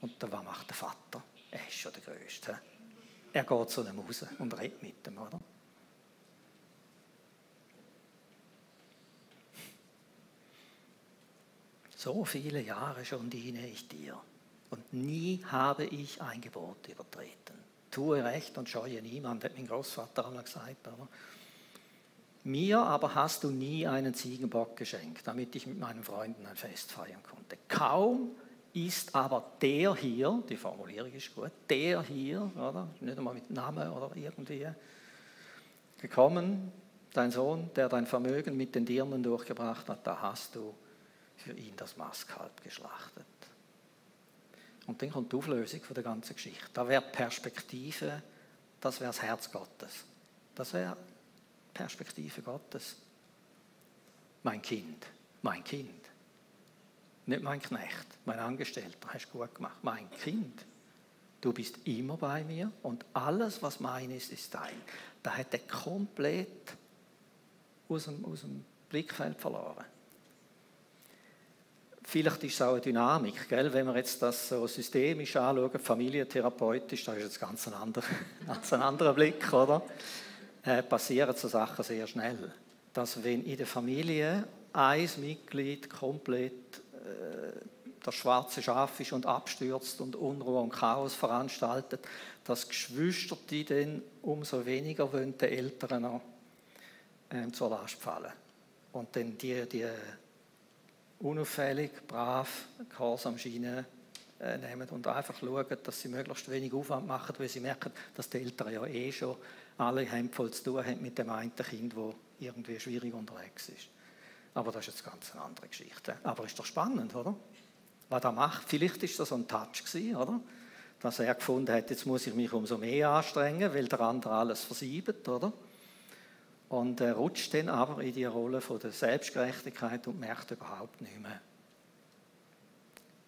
Und da was macht der Vater? Er ist schon der Größte. Er geht zu einem raus und redet mit dem, oder? So viele Jahre schon diene ich dir und nie habe ich ein Gebot übertreten. Tue recht und scheue niemand, hat mein Großvater einmal gesagt. Aber mir aber hast du nie einen Ziegenbock geschenkt, damit ich mit meinen Freunden ein Fest feiern konnte. Kaum ist aber der hier, die Formulierung ist gut, der hier, oder? nicht einmal mit Namen oder irgendwie, gekommen, dein Sohn, der dein Vermögen mit den Dirnen durchgebracht hat, da hast du für ihn das Mastkalb geschlachtet. Und dann kommt die Auflösung von der ganzen Geschichte. Da wäre Perspektive, das wäre das Herz Gottes. Das wäre Perspektive Gottes. Mein Kind, mein Kind. Nicht mein Knecht, mein Angestellter, hast du gut gemacht. Mein Kind, du bist immer bei mir und alles, was mein ist, ist dein. Da hat er komplett aus dem, aus dem Blickfeld verloren. Vielleicht ist es auch eine Dynamik, gell? wenn wir jetzt das so systemisch anschauen, familientherapeutisch, da ist jetzt ganz ein anderer, ganz ein anderer Blick, oder? Äh, passieren so Sachen sehr schnell. Dass wenn in der Familie ein Mitglied komplett das schwarze Schaf ist und abstürzt und Unruhe und Chaos veranstaltet, dass Geschwister die dann umso weniger wollen, den Eltern noch, äh, zur Last fallen. Und dann die, die unauffällig, brav, gehorsam Schiene äh, nehmen und einfach schauen, dass sie möglichst wenig Aufwand machen, weil sie merken, dass die Eltern ja eh schon alle Hände voll zu tun haben mit dem einen Kind, wo irgendwie schwierig unterwegs ist. Aber das ist jetzt ganz eine andere Geschichte. Aber ist doch spannend, oder? Was er macht, vielleicht ist das so ein Touch gewesen, oder? Dass er gefunden hat, jetzt muss ich mich umso mehr anstrengen, weil der andere alles versiebt, oder? Und er rutscht dann aber in die Rolle von der Selbstgerechtigkeit und merkt überhaupt nicht mehr,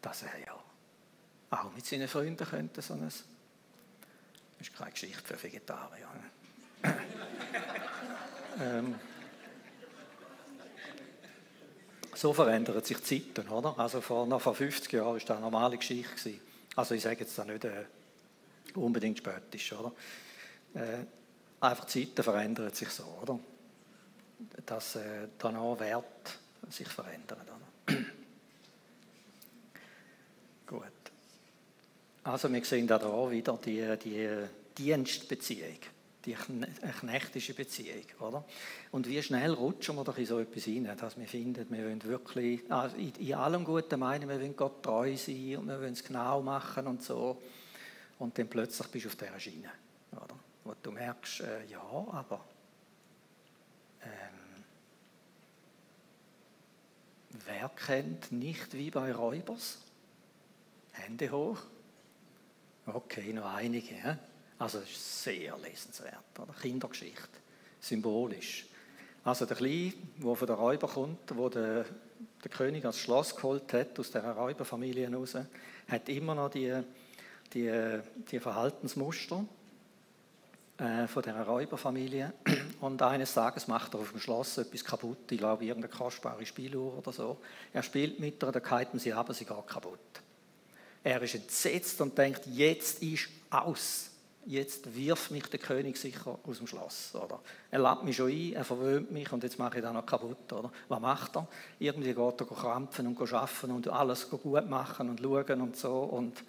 dass er ja auch mit seinen Freunden könnte so ein... Das ist keine Geschichte für Vegetarier. Ähm, so verändern sich Zeiten, oder? Also vor, noch vor 50 Jahren war das eine normale Geschichte. Gewesen. Also ich sage jetzt da nicht äh, unbedingt spöttisch, oder? Äh, einfach die Zeiten verändern sich so, oder? Dass äh, dann auch Wert sich verändern. Oder? Gut. Also wir sehen da, da wieder die, die Dienstbeziehung, die knechtische Beziehung, oder? Und wie schnell rutschen wir doch in so etwas rein, dass wir finden, wir wollen wirklich also in allem Guten meinen, wir wollen Gott treu sein und wir wollen es genau machen und so. Und dann plötzlich bist du auf dieser Schiene, oder? wo du merkst, äh, ja, aber ähm, wer kennt nicht wie bei Räubers? Hände hoch. Okay, noch einige. He? Also das ist sehr lesenswert. Oder? Kindergeschichte, symbolisch. Also der Kleine, der von der Räuber kommt, wo der, der König als Schloss geholt hat, aus der Räuberfamilie heraus, hat immer noch die, die, die Verhaltensmuster äh, von der Räuberfamilie. Und eines Tages macht er auf dem Schloss etwas kaputt, ich glaube irgendeine kostbare Spieluhr oder so. Er spielt mit ihr, dann kiten sie ab, sie geht kaputt. Er ist entsetzt und denkt, jetzt ist aus. Jetzt wirft mich der König sicher aus dem Schloss. Oder? Er lädt mich schon ein, er verwöhnt mich und jetzt mache ich das noch kaputt. Oder? Was macht er? Irgendwie geht er krampfen und arbeiten und alles gut machen und schauen und so. Und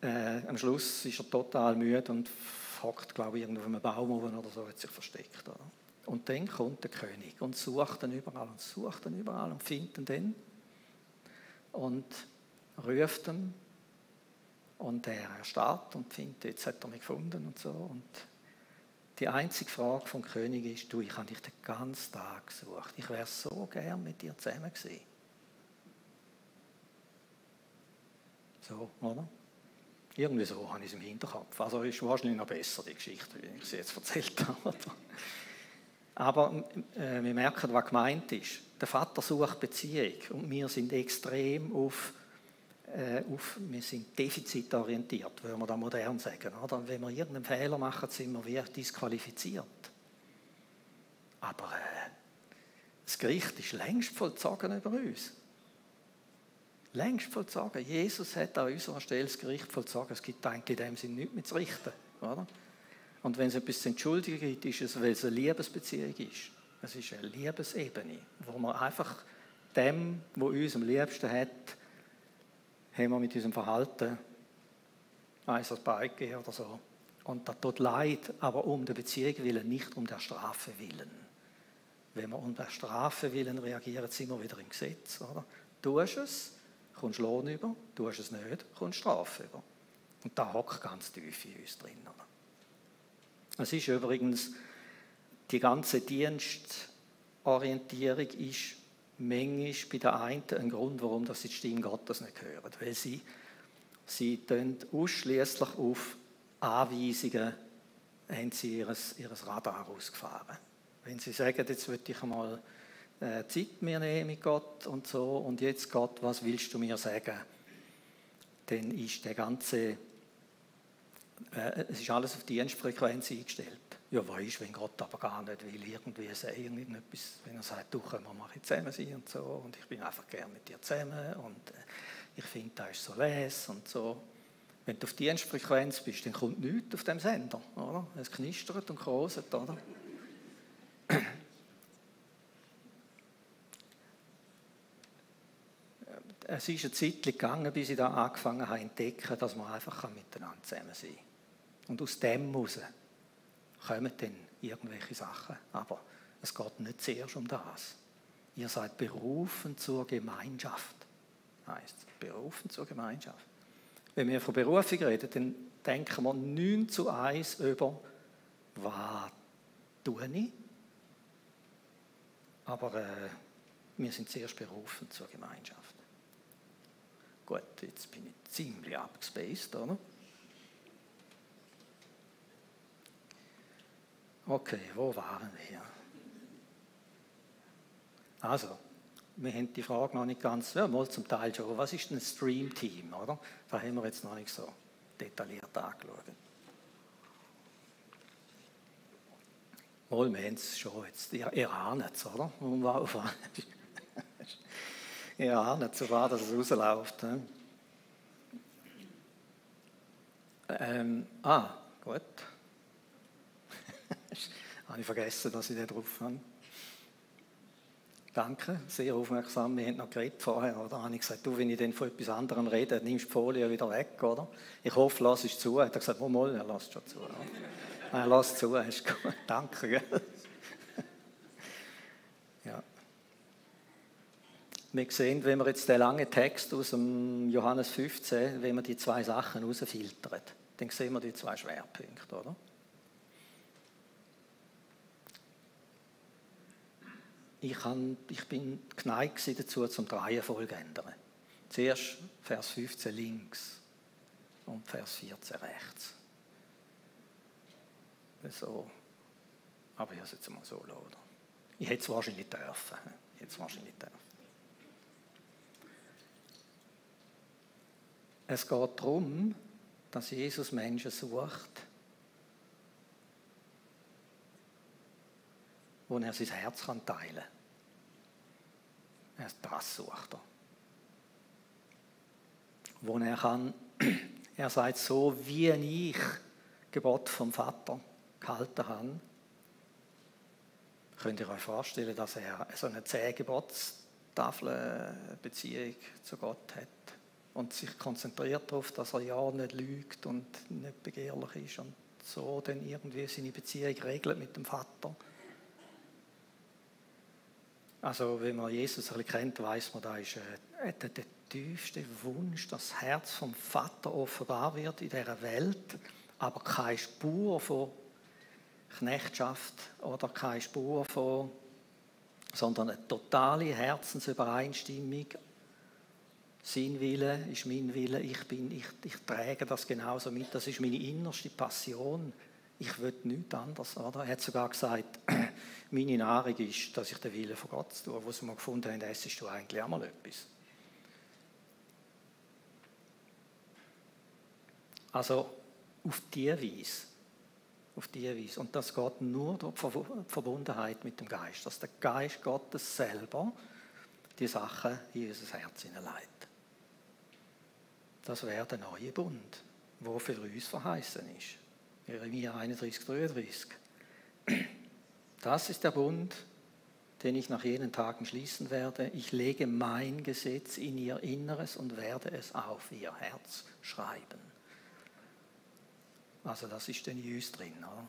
äh, am Schluss ist er total müde und hockt, glaube ich, irgendwo auf einem Baum oder so, hat sich versteckt. Oder? Und dann kommt der König und sucht ihn überall und sucht ihn überall und findet ihn dann und ruft ihn Und er erstarrt und findet, jetzt hat er mich gefunden und so. Und die einzige Frage vom König ist, du, ich habe dich den ganzen Tag gesucht. Ich wäre so gern mit dir zusammen gewesen. So, oder? Irgendwie so habe ich es im Hinterkopf. Also ist wahrscheinlich noch besser, die Geschichte, wie ich sie jetzt erzählt habe. Aber äh, wir merken, was gemeint ist. Der Vater sucht Beziehung und wir sind extrem auf, auf wir sind defizitorientiert, würde man da modern sagen. Oder? Wenn wir irgendeinen Fehler machen, sind wir wie disqualifiziert. Aber äh, das Gericht ist längst vollzogen über uns. Längst vollzogen. Jesus hat an unserer Stelle das Gericht vollzogen. Es gibt eigentlich in dem Sinne nichts mehr zu richten. Oder? Und wenn es etwas zu entschuldigen gibt, ist es, weil es eine Liebesbeziehung ist. Es ist eine Liebesebene, wo man einfach dem, wo uns am liebsten hat, haben wir mit unserem Verhalten eins als Bein oder so. Und das tut leid, aber um der Beziehung willen, nicht um der Strafe willen. Wenn wir um der Strafe willen reagieren, sind wir wieder im Gesetz. Oder? Tust es, kommst Lohn über, tust es nicht, kommst Strafe über. Und da hockt ganz tief in uns drin. Oder? Es ist übrigens, die ganze Dienstorientierung ist manchmal bei der einen ein Grund, warum das die Stimme Gottes nicht hören. Weil sie, sie ausschließlich auf Anweisungen haben sie ihres, ihres Radar ausgefahren. Wenn sie sagen, jetzt würde ich einmal äh, Zeit mir nehmen mit Gott und so, und jetzt Gott, was willst du mir sagen? Dann ist der ganze äh, es ist alles auf die Dienstfrequenz eingestellt. Ja, weißt, wenn Gott aber gar nicht will, irgendwie sagen, irgendetwas, wenn er sagt, du, können wir mal zusammen sein und so, und ich bin einfach gerne mit dir zusammen und äh, ich finde, das ist so les und so. Wenn du auf Dienstfrequenz bist, dann kommt nichts auf dem Sender, oder? Es knistert und kroset, oder? Es ist eine Zeit gegangen, bis ich da angefangen habe entdecken, dass man einfach miteinander zusammen sein kann. Und aus dem heraus kommen dann irgendwelche Sachen. Aber es geht nicht zuerst um das. Ihr seid berufen zur Gemeinschaft. Heißt berufen zur Gemeinschaft. Wenn wir von Berufung reden, dann denken wir 9 zu 1 über, was tue ich? Aber äh, wir sind zuerst berufen zur Gemeinschaft. Gut, jetzt bin ich ziemlich abgespaced, oder? Okay, wo waren wir? Also, wir haben die Frage noch nicht ganz, ja, mal zum Teil schon, was ist ein Stream-Team, oder? Da haben wir jetzt noch nicht so detailliert angeschaut. Mal, wir haben es schon jetzt, ihr, ihr ahnt es, oder? Ihr ahnt so war, dass es rausläuft. Ähm, ah, gut habe ich vergessen, dass ich da drauf habe. Danke, sehr aufmerksam. Wir haben noch geredet vorher, oder? habe ich gesagt, du, wenn ich dann von etwas anderem rede, nimmst du die Folie wieder weg, oder? Ich hoffe, lass es zu. Hat er gesagt, wo mal, er lässt schon zu. Er lässt zu, ist gut. Danke, gell? Wir sehen, wenn wir jetzt den langen Text aus dem Johannes 15, wenn wir die zwei Sachen rausfiltern, dann sehen wir die zwei Schwerpunkte, oder? ich, kann, ich bin geneigt dazu, zum Reihenfolge zu ändern. Zuerst Vers 15 links und Vers 14 rechts. So. Aber ich habe es jetzt mal so oder? Ich hätte es wahrscheinlich dürfen. Ich hätte es wahrscheinlich dürfen. Es geht darum, dass Jesus Menschen sucht, wo er sein Herz teilen kann. Das sucht er. Wo er kann, er sagt, so wie ich Gebot vom Vater gehalten habe, könnt ihr euch vorstellen, dass er so eine zehn Gebotstafelbeziehung zu Gott hat und sich konzentriert darauf, dass er ja nicht lügt und nicht begehrlich ist und so dann irgendwie seine Beziehung regelt mit dem Vater. Also wenn man Jesus ein bisschen kennt, weiß man, da ist hat er den tiefsten Wunsch, dass das Herz vom Vater offenbar wird in dieser Welt, aber keine Spur von Knechtschaft oder keine Spur von, sondern eine totale Herzensübereinstimmung. Sein Wille ist mein Wille, ich, bin, ich, ich trage das genauso mit, das ist meine innerste Passion. Ich will nichts anderes. Oder? Er hat sogar gesagt, meine Nahrung ist, dass ich den Willen von Gott tue. Wo sie mal gefunden haben, essest du eigentlich auch mal etwas. Also auf diese Weise. Auf diese Weise. Und das geht nur durch die Verbundenheit mit dem Geist. Dass der Geist Gottes selber die Sachen in unser Herz hineinleitet. Das wäre der neue Bund, der für uns verheißen ist. Jeremia 31, 33. Das ist der Bund, den ich nach jenen Tagen schließen werde. Ich lege mein Gesetz in ihr Inneres und werde es auf ihr Herz schreiben. Also das ist dann in uns drin. Oder?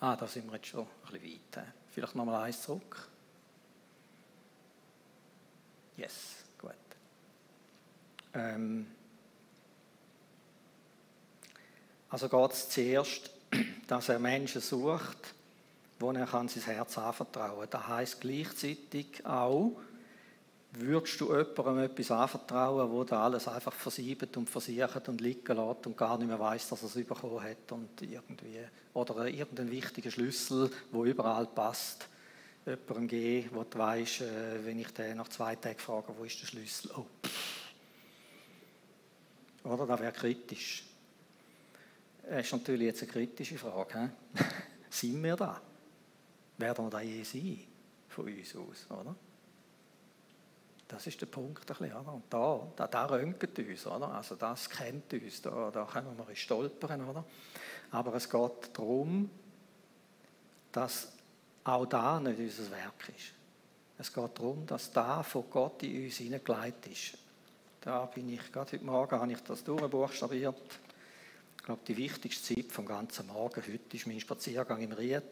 Ah, da sind wir jetzt schon ein bisschen weit. Vielleicht nochmal eins zurück. Yes, gut. Ähm, also geht es zuerst, dass er Menschen sucht, wo er kann sein Herz anvertrauen kann. Das heisst gleichzeitig auch, würdest du jemandem etwas anvertrauen, wo da alles einfach versiebt und versichert und liegen lässt und gar nicht mehr weiß, dass er es bekommen hat und irgendwie oder irgendeinen wichtigen Schlüssel, wo überall passt, jemandem geben, wo du weißt, äh, wenn ich den nach zwei Tagen frage, wo ist der Schlüssel? Oh. Oder? Das wäre kritisch. Das ist natürlich jetzt eine kritische Frage. Sind wir da? Werden wir da je sein? Von uns aus, oder? Das ist der Punkt. Ein bisschen, oder? Und da, da, da röntgt uns, oder? Also das kennt uns, da, da können wir stolpern, oder? Aber es geht darum, dass auch da nicht unser Werk ist. Es geht darum, dass da von Gott in uns hineingelegt ist. Da bin ich, gerade heute Morgen habe ich das durchbuchstabiert glaube, die wichtigste Zeit vom ganzen Morgen heute ist mein Spaziergang im Ried,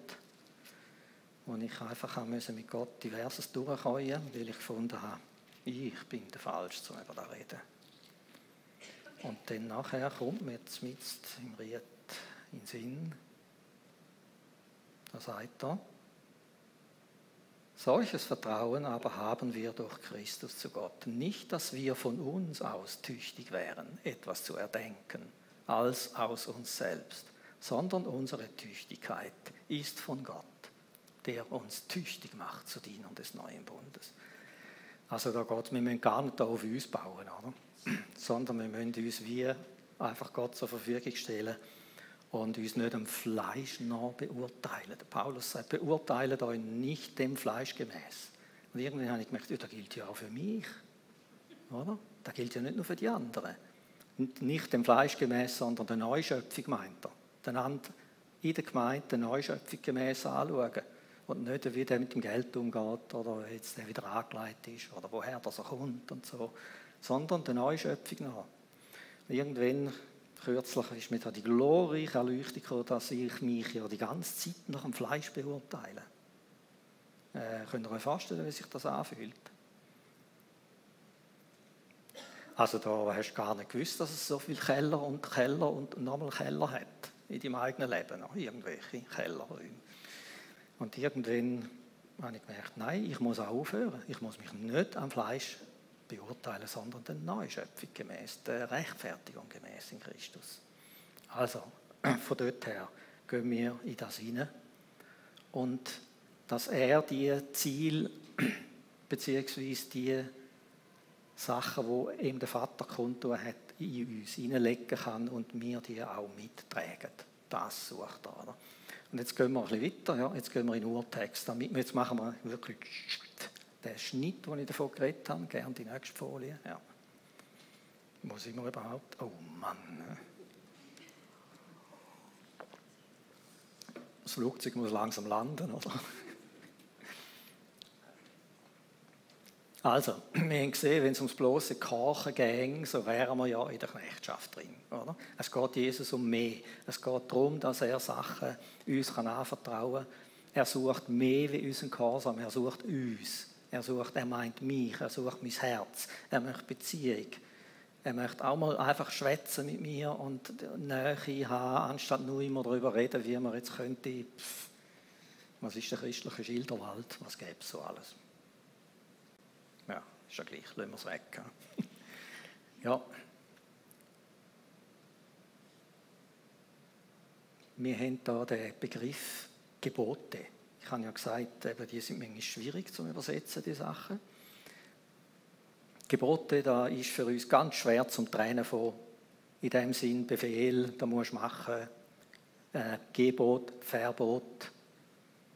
wo ich einfach mit Gott diverses durchkommen weil ich gefunden habe, ich bin der Falsche, um über das reden. Und dann nachher kommt mir jetzt im Ried in den Sinn, da sagt er, solches Vertrauen aber haben wir durch Christus zu Gott. Nicht, dass wir von uns aus tüchtig wären, etwas zu erdenken als aus uns selbst, sondern unsere Tüchtigkeit ist von Gott, der uns tüchtig macht zur Dienung des neuen Bundes. Also da geht wir müssen gar nicht auf uns bauen, oder? sondern wir müssen uns wie einfach Gott zur Verfügung stellen und uns nicht am Fleisch nach beurteilen. Paulus sagt, beurteilt euch nicht dem Fleisch gemäß. Und irgendwie habe ich gemerkt, ja, das gilt ja auch für mich. Oder? Das gilt ja nicht nur für die anderen nicht dem Fleisch gemäß, sondern der Neuschöpfung meint er. Dann in der Gemeinde der Neuschöpfung gemäß anschauen. Und nicht, wie der mit dem Geld umgeht oder jetzt der wieder angelegt ist oder woher das er kommt und so. Sondern der Neuschöpfung nach. Irgendwann, kürzlich, ist mir da die glorreiche Erleuchtung gekommen, dass ich mich ja die ganze Zeit nach dem Fleisch beurteile. Äh, könnt ihr euch vorstellen, wie sich das anfühlt? Also da hast du gar nicht gewusst, dass es so viele Keller und Keller und nochmal Keller hat in deinem eigenen Leben, noch irgendwelche Kellerräume. Und irgendwann habe ich gemerkt, nein, ich muss auch aufhören. Ich muss mich nicht am Fleisch beurteilen, sondern der Neuschöpfung gemäß, der Rechtfertigung gemäß in Christus. Also, von dort her gehen wir in das hinein. Und dass er die Ziel beziehungsweise die Sachen, die ihm der Vater kundtun hat, in uns hineinlegen kann und wir die auch mittragen. Das sucht er. Oder? Und jetzt gehen wir ein bisschen weiter. Ja? Jetzt gehen wir in Urtext. Jetzt machen wir wirklich den Schnitt, den ich davon geredet habe. Gerne die nächste Folie. Ja. Wo sind wir überhaupt? Oh Mann. Das Flugzeug muss langsam landen, oder? Also, wir haben gesehen, wenn es ums bloße Kochen ging, so wären wir ja in der Knechtschaft drin. Oder? Es geht Jesus um mehr. Es geht darum, dass er Sachen uns anvertrauen kann. Er sucht mehr wie unseren Gehorsam, er sucht uns. Er sucht, er meint mich, er sucht mein Herz, er möchte Beziehung. Er möchte auch mal einfach schwätzen mit mir und Nähe haben, anstatt nur immer darüber reden, wie man jetzt könnte. Pff, was ist der christliche Schilderwald? Was gäbe es so alles? Ist ja gleich, lassen wir es weg. ja. Wir haben hier den Begriff Gebote. Ich habe ja gesagt, eben, die sind manchmal schwierig zu übersetzen, die Sachen. Gebote, da ist für uns ganz schwer zum Trennen von, in dem Sinn, Befehl, da musst du machen, äh, Gebot, Verbot,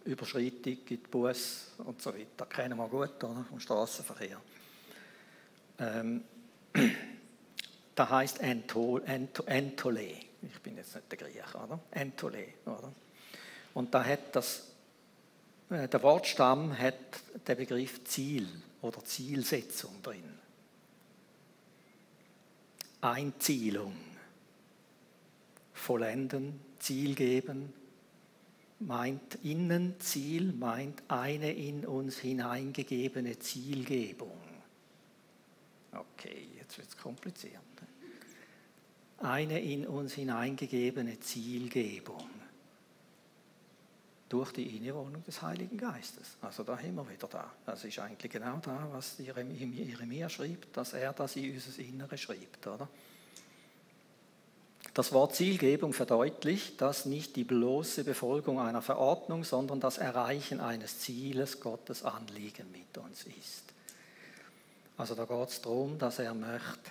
Überschreitung, gibt Bus und so weiter. Kennen wir gut, oder? Vom Straßenverkehr. Ähm, da heißt Entole. Ich bin jetzt nicht der Griech, oder? Entole, oder? Und da hat das, äh, der Wortstamm hat den Begriff Ziel oder Zielsetzung drin. Einzielung, vollenden, Ziel geben, meint Innenziel, meint eine in uns hineingegebene Zielgebung. Okay, jetzt wird es kompliziert. Eine in uns hineingegebene Zielgebung durch die Innewohnung des Heiligen Geistes. Also da haben wir wieder da. Das ist eigentlich genau da, was Jeremia schreibt, dass er das in unser Innere schreibt. Oder? Das Wort Zielgebung verdeutlicht, dass nicht die bloße Befolgung einer Verordnung, sondern das Erreichen eines Zieles Gottes Anliegen mit uns ist. Also da geht es darum, dass er möchte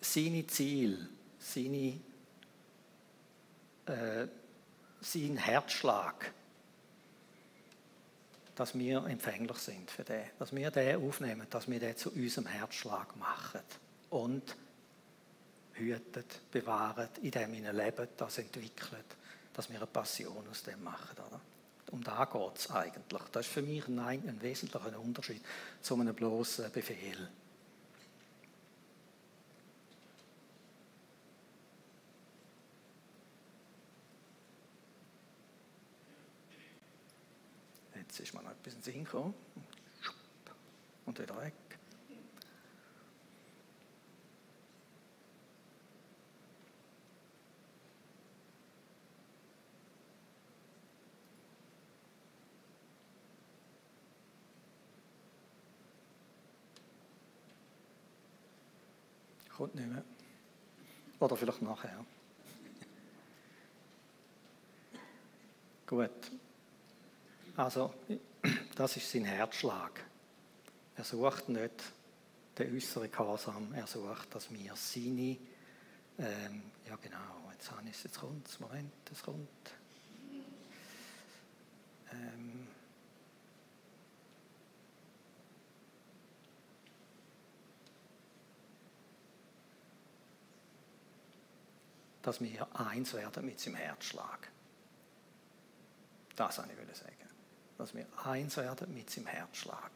seine Ziel, seine, äh, sein Herzschlag, dass wir empfänglich sind für den, dass wir den aufnehmen, dass wir den zu unserem Herzschlag machen und hütet, bewahrt, in dem wir leben, das entwickelt, dass wir eine Passion aus dem machen. Oder? Um da geht es eigentlich. Das ist für mich ein, ein wesentlicher Unterschied zu einem bloßen Befehl. Jetzt ist mir noch etwas in den Sinn gekommen. Und wieder weg. Kommt nicht mehr. Oder vielleicht nachher. Gut. Also, das ist sein Herzschlag. Er sucht nicht den äußeren Gehorsam, er sucht, dass wir seine, ähm, ja genau, jetzt habe ich es, jetzt kommt Moment, es kommt. Ähm, dass wir eins werden mit seinem Herzschlag. Das wollte ich sagen dass wir eins werden mit seinem Herzschlag.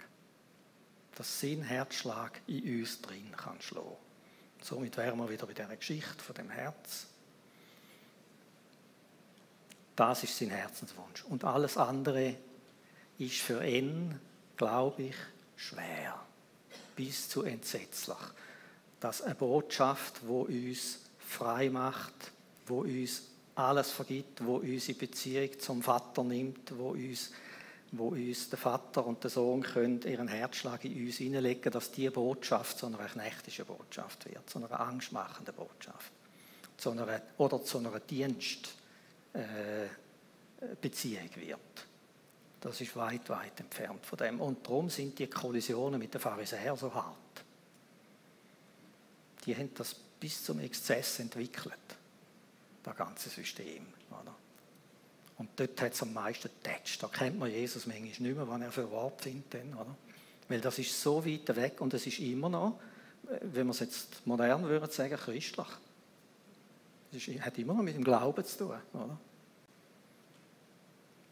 Dass sein Herzschlag in uns drin kann schlagen. Somit wären wir wieder bei der Geschichte von dem Herz. Das ist sein Herzenswunsch. Und alles andere ist für ihn, glaube ich, schwer. Bis zu entsetzlich. Dass eine Botschaft, wo uns frei macht, wo uns alles vergibt, wo unsere Beziehung zum Vater nimmt, wo uns wo uns der Vater und der Sohn können ihren Herzschlag in uns hineinlegen, dass diese Botschaft zu einer knechtischen Botschaft wird, zu einer angstmachenden Botschaft zu einer, oder zu einer Dienstbeziehung äh, wird. Das ist weit, weit entfernt von dem. Und darum sind die Kollisionen mit den Pharisäern so hart. Die haben das bis zum Exzess entwickelt, das ganze System. Oder? Und dort hat es am meisten getatscht. Da kennt man Jesus manchmal nicht mehr, was er für Wort findet. Dann, oder? Weil das ist so weit weg und es ist immer noch, wenn man es jetzt modern würde sagen, christlich. Es ist, hat immer noch mit dem Glauben zu tun. Oder?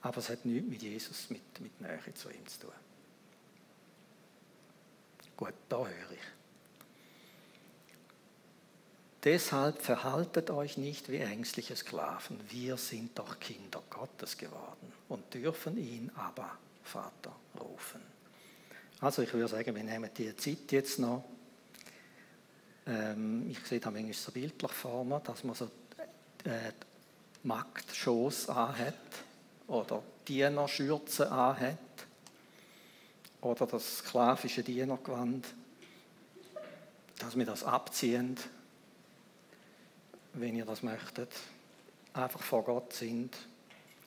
Aber es hat nichts mit Jesus, mit, mit Nähe zu ihm zu tun. Gut, da höre ich. Deshalb verhaltet euch nicht wie ängstliche Sklaven. Wir sind doch Kinder Gottes geworden und dürfen ihn aber Vater rufen. Also ich würde sagen, wir nehmen die Zeit jetzt noch. Ähm, ich sehe da manchmal so bildlich vor mir, dass man so äh, Magdschoß anhat oder Dienerschürze anhat oder das sklavische Dienergewand, dass wir das abziehen, wenn ihr das möchtet, einfach vor Gott sind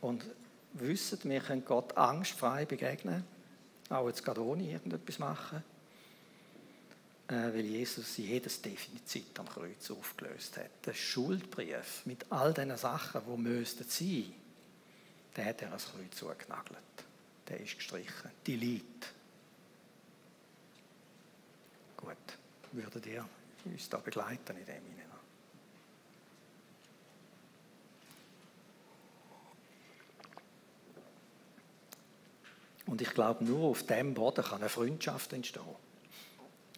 und wissen, wir können Gott angstfrei begegnen, auch jetzt gerade ohne irgendetwas machen, äh, weil Jesus jedes Defizit am Kreuz aufgelöst hat. Der Schuldbrief mit all diesen Sachen, die müssten sein, den hat er ans Kreuz zugenagelt. Der ist gestrichen. Die Leid. Gut, würdet ihr uns da begleiten in dem hinein? Und ich glaube, nur auf dem Boden kann eine Freundschaft entstehen.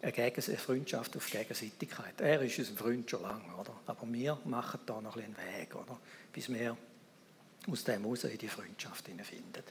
Eine, Freundschaft auf Gegenseitigkeit. Er ist unser Freund schon lange, oder? Aber wir machen da noch ein einen Weg, oder? Bis wir aus dem heraus in die Freundschaft finden.